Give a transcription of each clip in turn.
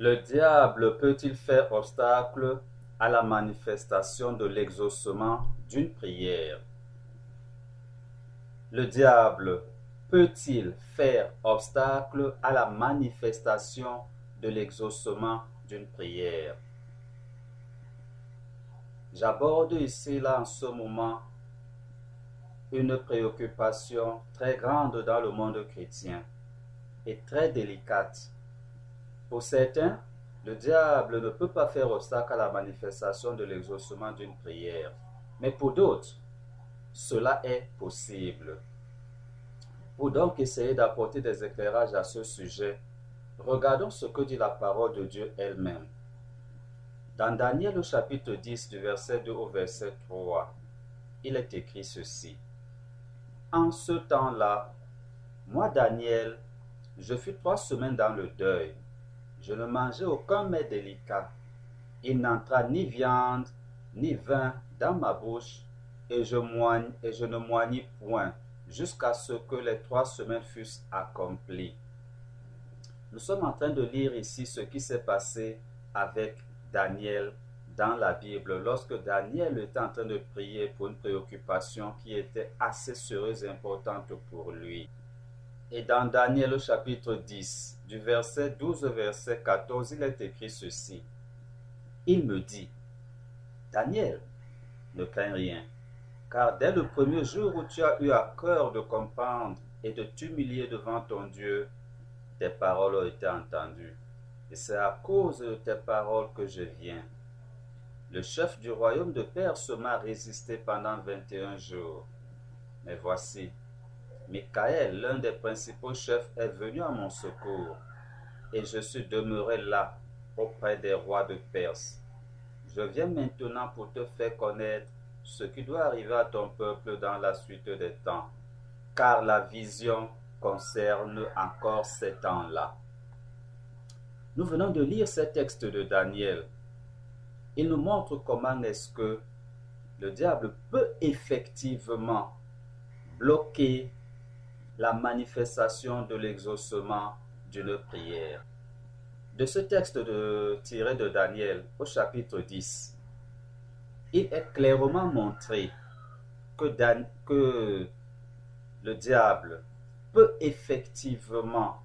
Le diable peut-il faire obstacle à la manifestation de l'exaucement d'une prière Le diable peut-il faire obstacle à la manifestation de l'exaucement d'une prière? J'aborde ici, là, en ce moment, une préoccupation très grande dans le monde chrétien et très délicate. Pour certains, le diable ne peut pas faire obstacle à la manifestation de l'exaucement d'une prière. Mais pour d'autres, cela est possible. Pour donc essayer d'apporter des éclairages à ce sujet, regardons ce que dit la parole de Dieu elle-même. Dans Daniel chapitre 10 du verset 2 au verset 3, il est écrit ceci. En ce temps-là, moi Daniel, je fus trois semaines dans le deuil. Je ne mangeai aucun mets délicat. Il n'entra ni viande, ni vin dans ma bouche, et je, moigne, et je ne moignis point, jusqu'à ce que les trois semaines fussent accomplies. Nous sommes en train de lire ici ce qui s'est passé avec Daniel dans la Bible, lorsque Daniel était en train de prier pour une préoccupation qui était assez sérieuse et importante pour lui. Et dans Daniel au chapitre 10, du verset 12 au verset 14, il est écrit ceci. Il me dit, Daniel, ne crains rien, car dès le premier jour où tu as eu à cœur de comprendre et de t'humilier devant ton Dieu, tes paroles ont été entendues. Et c'est à cause de tes paroles que je viens. Le chef du royaume de Perse m'a résisté pendant 21 jours. Mais voici, Michael, l'un des principaux chefs, est venu à mon secours, et je suis demeuré là, auprès des rois de Perse. Je viens maintenant pour te faire connaître ce qui doit arriver à ton peuple dans la suite des temps, car la vision concerne encore ces temps-là. Nous venons de lire ce texte de Daniel. Il nous montre comment est-ce que le diable peut effectivement bloquer la manifestation de l'exaucement d'une prière. De ce texte tiré de Daniel au chapitre 10, il est clairement montré que, que le diable peut effectivement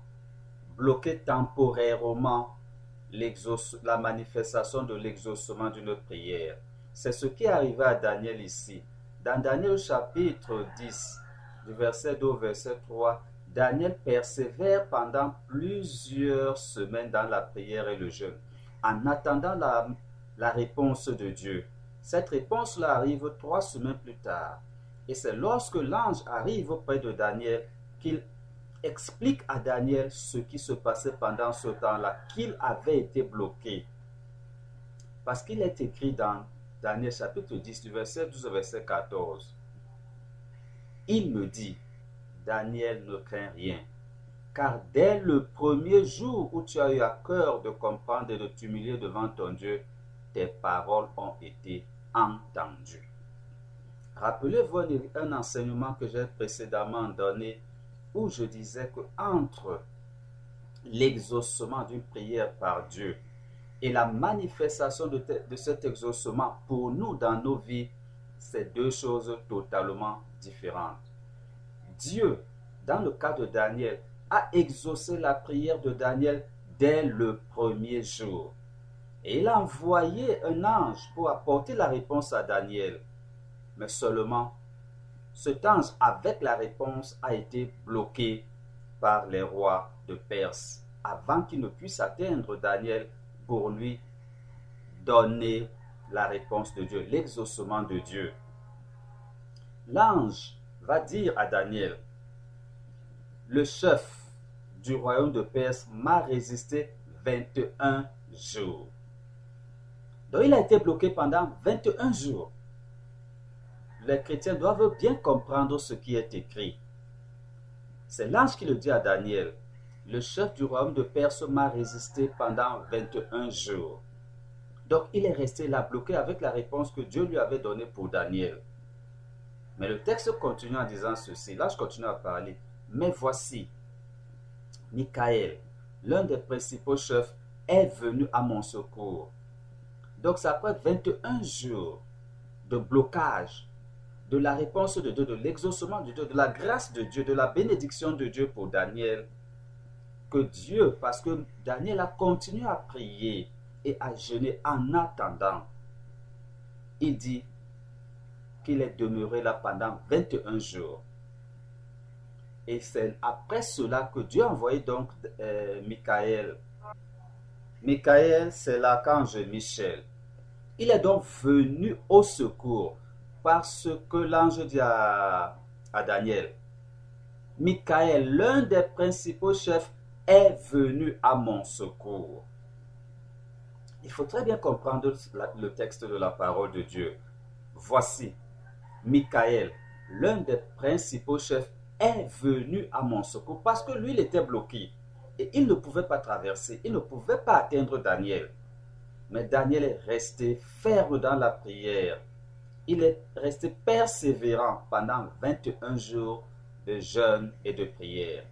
bloquer temporairement la manifestation de l'exaucement d'une prière. C'est ce qui est arrivé à Daniel ici. Dans Daniel chapitre 10, du verset 2 au verset 3, Daniel persévère pendant plusieurs semaines dans la prière et le jeûne, en attendant la, la réponse de Dieu. Cette réponse-là arrive trois semaines plus tard. Et c'est lorsque l'ange arrive auprès de Daniel qu'il explique à Daniel ce qui se passait pendant ce temps-là, qu'il avait été bloqué. Parce qu'il est écrit dans Daniel chapitre 10 du verset 12 au verset 14. Il me dit, Daniel ne craint rien, car dès le premier jour où tu as eu à cœur de comprendre et de t'humilier devant ton Dieu, tes paroles ont été entendues. Rappelez-vous un enseignement que j'ai précédemment donné où je disais que entre l'exaucement d'une prière par Dieu et la manifestation de, de, cet exaucement pour nous dans nos vies, c'est deux choses totalement différentes. Dieu, dans le cas de Daniel, a exaucé la prière de Daniel dès le premier jour. Et il a envoyé un ange pour apporter la réponse à Daniel. Mais seulement cet ange avec la réponse a été bloqué par les rois de Perse avant qu'il ne puisse atteindre Daniel pour lui donner la réponse de Dieu, l'exaucement de Dieu. L'ange va dire à Daniel, le chef du royaume de Perse m'a résisté 21 jours. Donc il a été bloqué pendant 21 jours. Les chrétiens doivent bien comprendre ce qui est écrit. C'est l'ange qui le dit à Daniel. Le chef du royaume de Perse m'a résisté pendant 21 jours. Donc il est resté là bloqué avec la réponse que Dieu lui avait donnée pour Daniel. Mais le texte continue en disant ceci. Là, je continue à parler. Mais voici, Michael, l'un des principaux chefs, est venu à mon secours. Donc, c'est après 21 jours de blocage, de la réponse de Dieu, de l'exaucement de Dieu, de la grâce de Dieu, de la bénédiction de Dieu pour Daniel, que Dieu, parce que Daniel a continué à prier et à jeûner en attendant, il dit qu'il est demeuré là pendant 21 jours. Et c'est après cela que Dieu a envoyé donc euh, Michael. Michael, c'est l'archange Michel. Il est donc venu au secours parce que l'ange dit à, à Daniel, Michael, l'un des principaux chefs, est venu à mon secours. Il faut très bien comprendre le texte de la parole de Dieu. Voici, Michael, l'un des principaux chefs, est venu à mon secours parce que lui, il était bloqué et il ne pouvait pas traverser, il ne pouvait pas atteindre Daniel. Mais Daniel est resté ferme dans la prière. Il est resté persévérant pendant 21 jours de jeûne et de prière.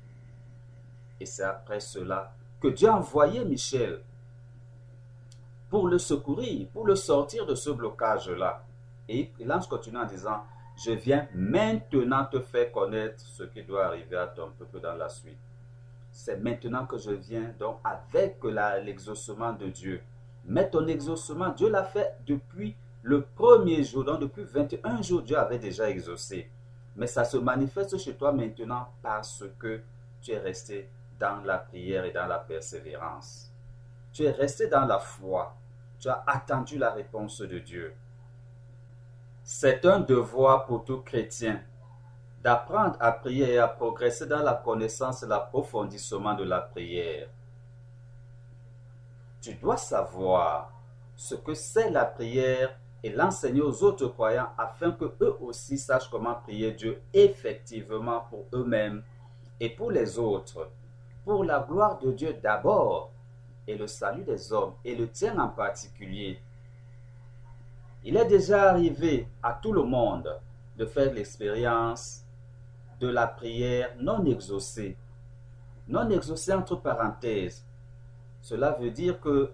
Et c'est après cela que Dieu a envoyé Michel pour le secourir, pour le sortir de ce blocage-là. Et l'ange continue en disant, je viens maintenant te faire connaître ce qui doit arriver à ton peuple dans la suite. C'est maintenant que je viens donc avec l'exaucement de Dieu. Mais ton exaucement, Dieu l'a fait depuis le premier jour. Donc depuis 21 jours, Dieu avait déjà exaucé. Mais ça se manifeste chez toi maintenant parce que tu es resté dans la prière et dans la persévérance. Tu es resté dans la foi. Tu as attendu la réponse de Dieu. C'est un devoir pour tout chrétien d'apprendre à prier et à progresser dans la connaissance et l'approfondissement de la prière. Tu dois savoir ce que c'est la prière et l'enseigner aux autres croyants afin que eux aussi sachent comment prier Dieu effectivement pour eux-mêmes et pour les autres, pour la gloire de Dieu d'abord et le salut des hommes et le tien en particulier. Il est déjà arrivé à tout le monde de faire l'expérience de la prière non exaucée. Non exaucée entre parenthèses. Cela veut dire que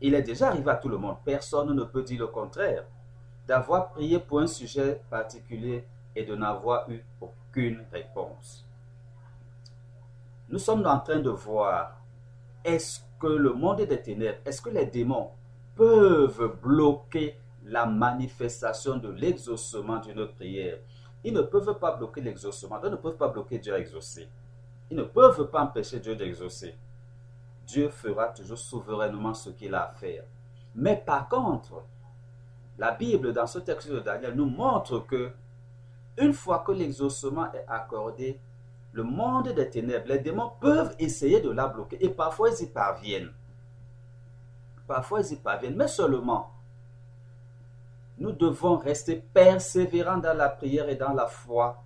il est déjà arrivé à tout le monde. Personne ne peut dire le contraire. D'avoir prié pour un sujet particulier et de n'avoir eu aucune réponse. Nous sommes en train de voir, est-ce que le monde des ténèbres, est-ce que les démons peuvent bloquer la manifestation de l'exaucement d'une prière? Ils ne peuvent pas bloquer l'exaucement. Ils ne peuvent pas bloquer Dieu à exaucer. Ils ne peuvent pas empêcher Dieu d'exaucer. Dieu fera toujours souverainement ce qu'il a à faire. Mais par contre, la Bible, dans ce texte de Daniel, nous montre que une fois que l'exaucement est accordé, le monde des ténèbres, les démons peuvent essayer de la bloquer et parfois ils y parviennent. Parfois ils y parviennent, mais seulement nous devons rester persévérants dans la prière et dans la foi,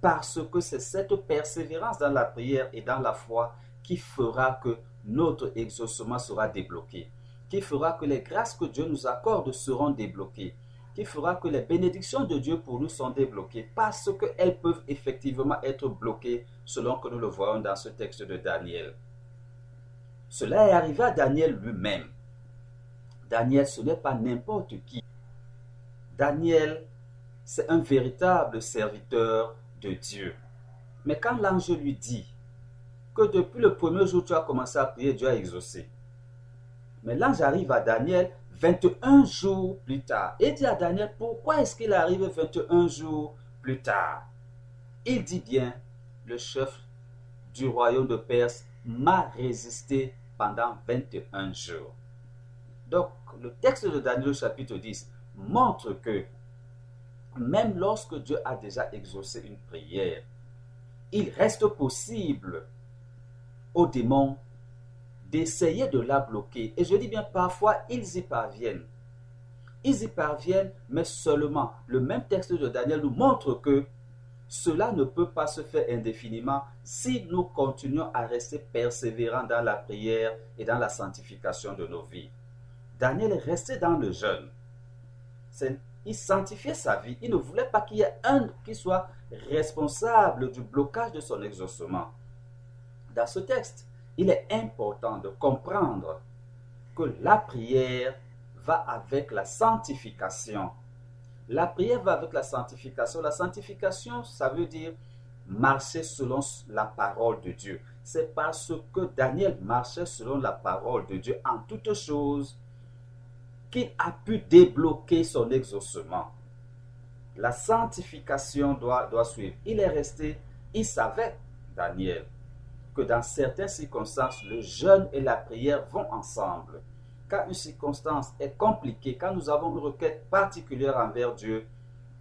parce que c'est cette persévérance dans la prière et dans la foi qui fera que notre exaucement sera débloqué, qui fera que les grâces que Dieu nous accorde seront débloquées, qui fera que les bénédictions de Dieu pour nous sont débloquées, parce qu'elles peuvent effectivement être bloquées selon que nous le voyons dans ce texte de Daniel. Cela est arrivé à Daniel lui-même. Daniel, ce n'est pas n'importe qui. Daniel, c'est un véritable serviteur de Dieu. Mais quand l'ange lui dit que depuis le premier jour tu as commencé à prier, Dieu a exaucé. Mais l'ange arrive à Daniel 21 jours plus tard et dit à Daniel pourquoi est-ce qu'il arrive 21 jours plus tard? Il dit bien, le chef du royaume de Perse m'a résisté pendant 21 jours. Donc, le texte de Daniel chapitre 10 montre que même lorsque Dieu a déjà exaucé une prière, il reste possible aux démons d'essayer de la bloquer. Et je dis bien, parfois, ils y parviennent. Ils y parviennent, mais seulement le même texte de Daniel nous montre que cela ne peut pas se faire indéfiniment si nous continuons à rester persévérants dans la prière et dans la sanctification de nos vies. Daniel est resté dans le jeûne. Il sanctifiait sa vie. Il ne voulait pas qu'il y ait un qui soit responsable du blocage de son exaucement. Dans ce texte, il est important de comprendre que la prière va avec la sanctification. La prière va avec la sanctification. La sanctification, ça veut dire marcher selon la parole de Dieu. C'est parce que Daniel marchait selon la parole de Dieu en toutes choses qu'il a pu débloquer son exaucement. La sanctification doit, doit suivre. Il est resté, il savait, Daniel, que dans certaines circonstances, le jeûne et la prière vont ensemble. Quand une circonstance est compliquée, quand nous avons une requête particulière envers Dieu,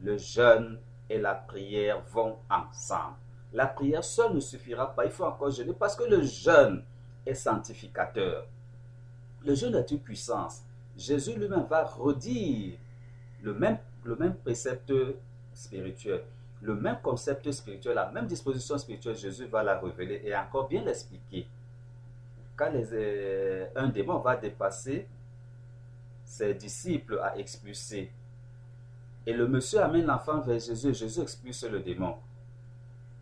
le jeûne et la prière vont ensemble. La prière seule ne suffira pas, il faut encore jeûner parce que le jeûne est sanctificateur. Le jeûne est une puissance. Jésus lui-même va redire le même, le même précepte spirituel le même concept spirituel, la même disposition spirituelle, Jésus va la révéler et encore bien l'expliquer. Quand euh, un démon va dépasser ses disciples à expulser, et le monsieur amène l'enfant vers Jésus Jésus expulse le démon.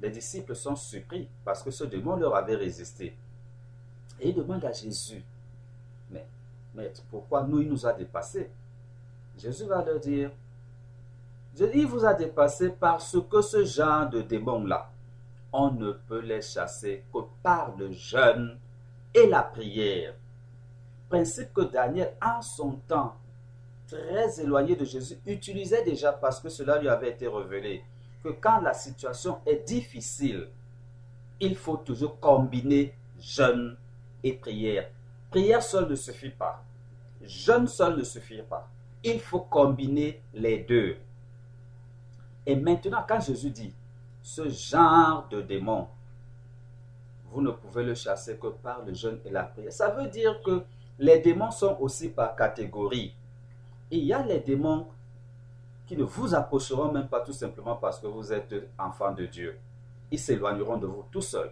Les disciples sont surpris parce que ce démon leur avait résisté. Et ils demandent à Jésus, mais, mais pourquoi nous, il nous a dépassés? Jésus va leur dire, il vous a dépassé parce que ce genre de démons-là, on ne peut les chasser que par le jeûne et la prière. Principe que Daniel, en son temps, très éloigné de Jésus, utilisait déjà parce que cela lui avait été révélé. Que quand la situation est difficile, il faut toujours combiner jeûne et prière. Prière seule ne suffit pas. Jeûne seul ne suffit pas. Il faut combiner les deux. Et maintenant, quand Jésus dit, ce genre de démon, vous ne pouvez le chasser que par le jeûne et la prière. Ça veut dire que les démons sont aussi par catégorie. il y a les démons qui ne vous approcheront même pas tout simplement parce que vous êtes enfant de Dieu. Ils s'éloigneront de vous tout seuls.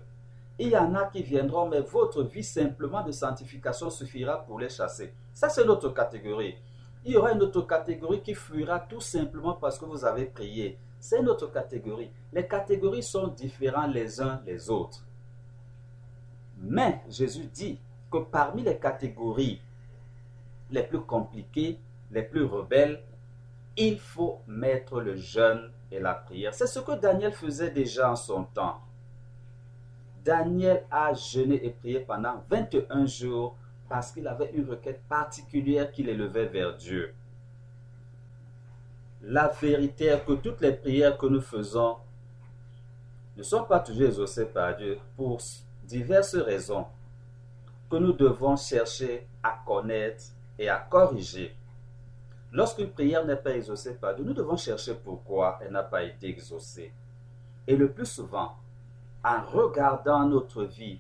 Il y en a qui viendront, mais votre vie simplement de sanctification suffira pour les chasser. Ça, c'est notre catégorie. Il y aura une autre catégorie qui fuira tout simplement parce que vous avez prié. C'est notre catégorie. Les catégories sont différentes les uns les autres. Mais Jésus dit que parmi les catégories les plus compliquées, les plus rebelles, il faut mettre le jeûne et la prière. C'est ce que Daniel faisait déjà en son temps. Daniel a jeûné et prié pendant 21 jours parce qu'il avait une requête particulière qu'il élevait vers Dieu. La vérité est que toutes les prières que nous faisons ne sont pas toujours exaucées par Dieu pour diverses raisons que nous devons chercher à connaître et à corriger. Lorsqu'une prière n'est pas exaucée par Dieu, nous devons chercher pourquoi elle n'a pas été exaucée. Et le plus souvent, en regardant notre vie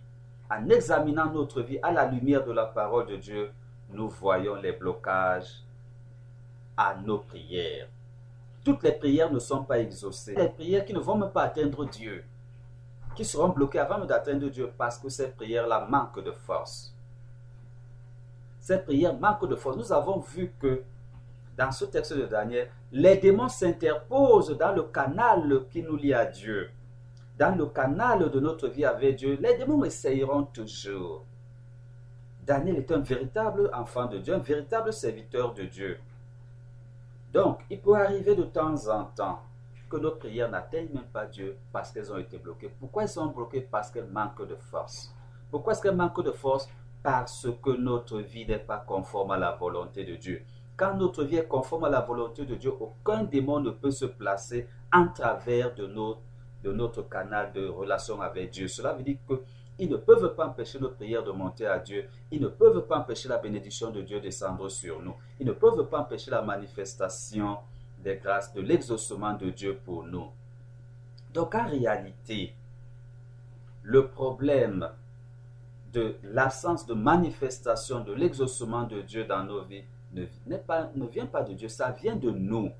en examinant notre vie à la lumière de la parole de Dieu, nous voyons les blocages à nos prières. Toutes les prières ne sont pas exaucées. Les prières qui ne vont même pas atteindre Dieu, qui seront bloquées avant d'atteindre Dieu parce que ces prières-là manquent de force. Ces prières manquent de force. Nous avons vu que dans ce texte de Daniel, les démons s'interposent dans le canal qui nous lie à Dieu dans le canal de notre vie avec Dieu, les démons essayeront toujours. Daniel est un véritable enfant de Dieu, un véritable serviteur de Dieu. Donc, il peut arriver de temps en temps que nos prières n'atteignent même pas Dieu parce qu'elles ont été bloquées. Pourquoi elles sont bloquées? Parce qu'elles manquent de force. Pourquoi est-ce qu'elles manquent de force? Parce que notre vie n'est pas conforme à la volonté de Dieu. Quand notre vie est conforme à la volonté de Dieu, aucun démon ne peut se placer en travers de notre de notre canal de relation avec Dieu. Cela veut dire qu'ils ne peuvent pas empêcher notre prière de monter à Dieu. Ils ne peuvent pas empêcher la bénédiction de Dieu de descendre sur nous. Ils ne peuvent pas empêcher la manifestation des grâces, de l'exaucement de Dieu pour nous. Donc en réalité, le problème de l'absence de manifestation de l'exaucement de Dieu dans nos vies ne vient pas de Dieu, ça vient de nous.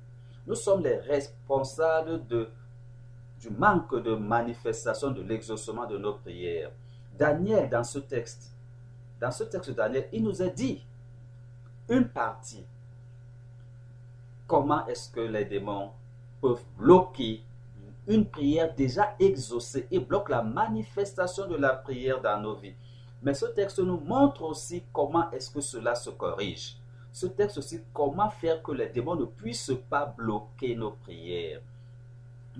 Nous sommes les responsables de, du manque de manifestation de l'exaucement de nos prières. Daniel, dans ce texte, dans ce texte Daniel, il nous a dit une partie. Comment est-ce que les démons peuvent bloquer une prière déjà exaucée et bloquent la manifestation de la prière dans nos vies? Mais ce texte nous montre aussi comment est-ce que cela se corrige. Ce texte aussi, comment faire que les démons ne puissent pas bloquer nos prières.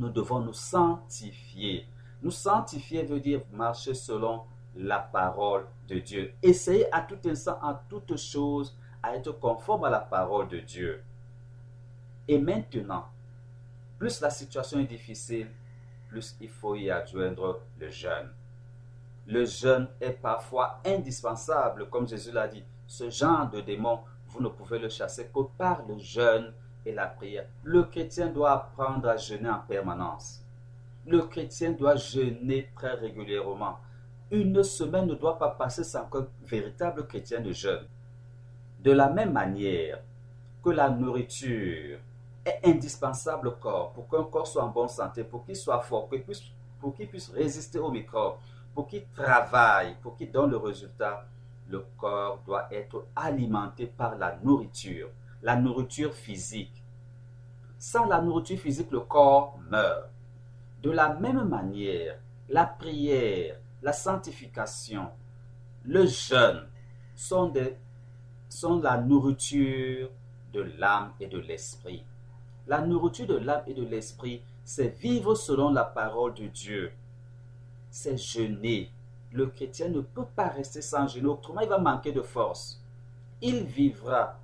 Nous devons nous sanctifier. Nous sanctifier veut dire marcher selon la parole de Dieu. Essayer à tout instant, en toute chose, à être conforme à la parole de Dieu. Et maintenant, plus la situation est difficile, plus il faut y adjoindre le jeûne. Le jeûne est parfois indispensable, comme Jésus l'a dit. Ce genre de démon, vous ne pouvez le chasser que par le jeûne et la prière. Le chrétien doit apprendre à jeûner en permanence. Le chrétien doit jeûner très régulièrement. Une semaine ne doit pas passer sans qu'un véritable chrétien de jeûne. De la même manière que la nourriture est indispensable au corps pour qu'un corps soit en bonne santé, pour qu'il soit fort, pour qu'il puisse résister aux microbes, pour qu'il travaille, pour qu'il donne le résultat, le corps doit être alimenté par la nourriture, la nourriture physique. Sans la nourriture physique, le corps meurt. De la même manière, la prière, la sanctification, le jeûne sont, des, sont la nourriture de l'âme et de l'esprit. La nourriture de l'âme et de l'esprit, c'est vivre selon la parole de Dieu. C'est jeûner. Le chrétien ne peut pas rester sans jeûner, autrement il va manquer de force. Il vivra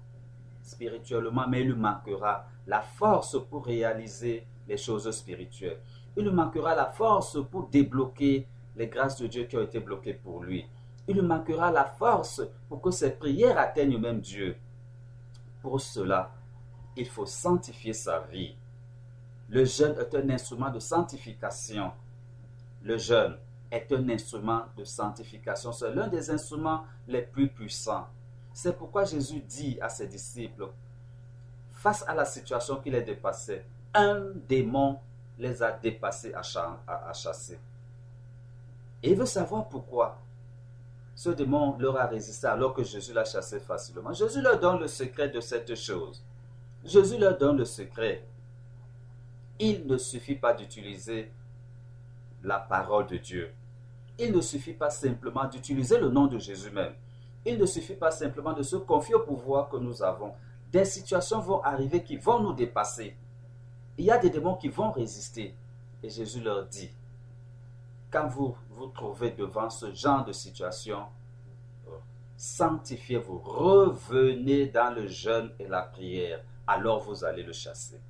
spirituellement, mais il lui manquera la force pour réaliser les choses spirituelles. Il lui manquera la force pour débloquer les grâces de Dieu qui ont été bloquées pour lui. Il lui manquera la force pour que ses prières atteignent même Dieu. Pour cela, il faut sanctifier sa vie. Le jeûne est un instrument de sanctification. Le jeûne est un instrument de sanctification. C'est l'un des instruments les plus puissants. C'est pourquoi Jésus dit à ses disciples, face à la situation qui les dépassait, un démon les a dépassés à chasser. Et il veut savoir pourquoi ce démon leur a résisté alors que Jésus l'a chassé facilement. Jésus leur donne le secret de cette chose. Jésus leur donne le secret. Il ne suffit pas d'utiliser la parole de Dieu. Il ne suffit pas simplement d'utiliser le nom de Jésus même. Il ne suffit pas simplement de se confier au pouvoir que nous avons. Des situations vont arriver qui vont nous dépasser. Il y a des démons qui vont résister. Et Jésus leur dit, quand vous vous trouvez devant ce genre de situation, sanctifiez-vous, revenez dans le jeûne et la prière, alors vous allez le chasser.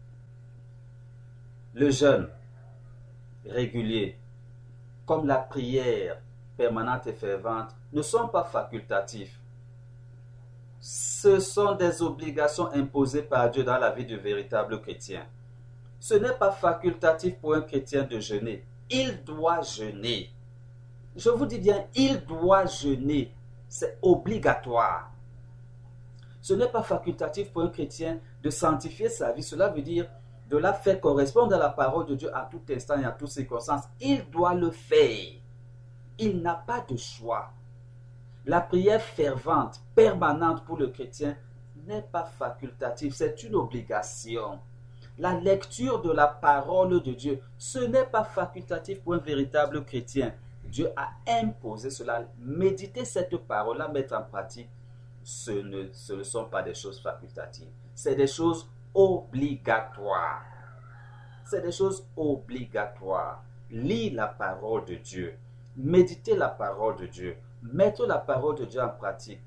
Le jeûne régulier, comme la prière permanente et fervente, ne sont pas facultatifs. Ce sont des obligations imposées par Dieu dans la vie du véritable chrétien. Ce n'est pas facultatif pour un chrétien de jeûner il doit jeûner. Je vous dis bien, il doit jeûner. C'est obligatoire. Ce n'est pas facultatif pour un chrétien de sanctifier sa vie. Cela veut dire de la faire correspondre à la parole de Dieu à tout instant et à toutes circonstances. Il doit le faire. Il n'a pas de choix. La prière fervente, permanente pour le chrétien n'est pas facultative, c'est une obligation la lecture de la parole de Dieu, ce n'est pas facultatif pour un véritable chrétien. Dieu a imposé cela. Méditer cette parole-là, mettre en pratique, ce ne, sont pas des choses facultatives. C'est des choses obligatoires. C'est des choses obligatoires. Lis la parole de Dieu. Méditer la parole de Dieu. Mettre la parole de Dieu en pratique.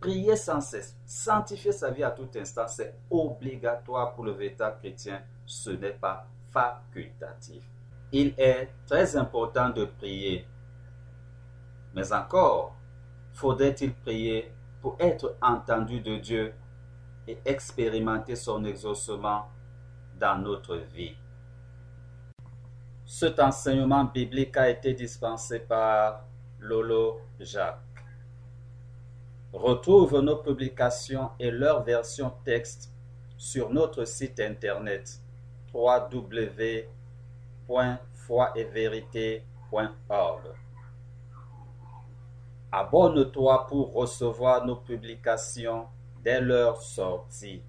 Prier sans cesse, sanctifier sa vie à tout instant, c'est obligatoire pour le véritable chrétien, ce n'est pas facultatif. Il est très important de prier. Mais encore, faudrait-il prier pour être entendu de Dieu et expérimenter son exaucement dans notre vie? Cet enseignement biblique a été dispensé par Lolo Jacques. Retrouve nos publications et leur version texte sur notre site internet www.foievérité.org. Abonne-toi pour recevoir nos publications dès leur sortie.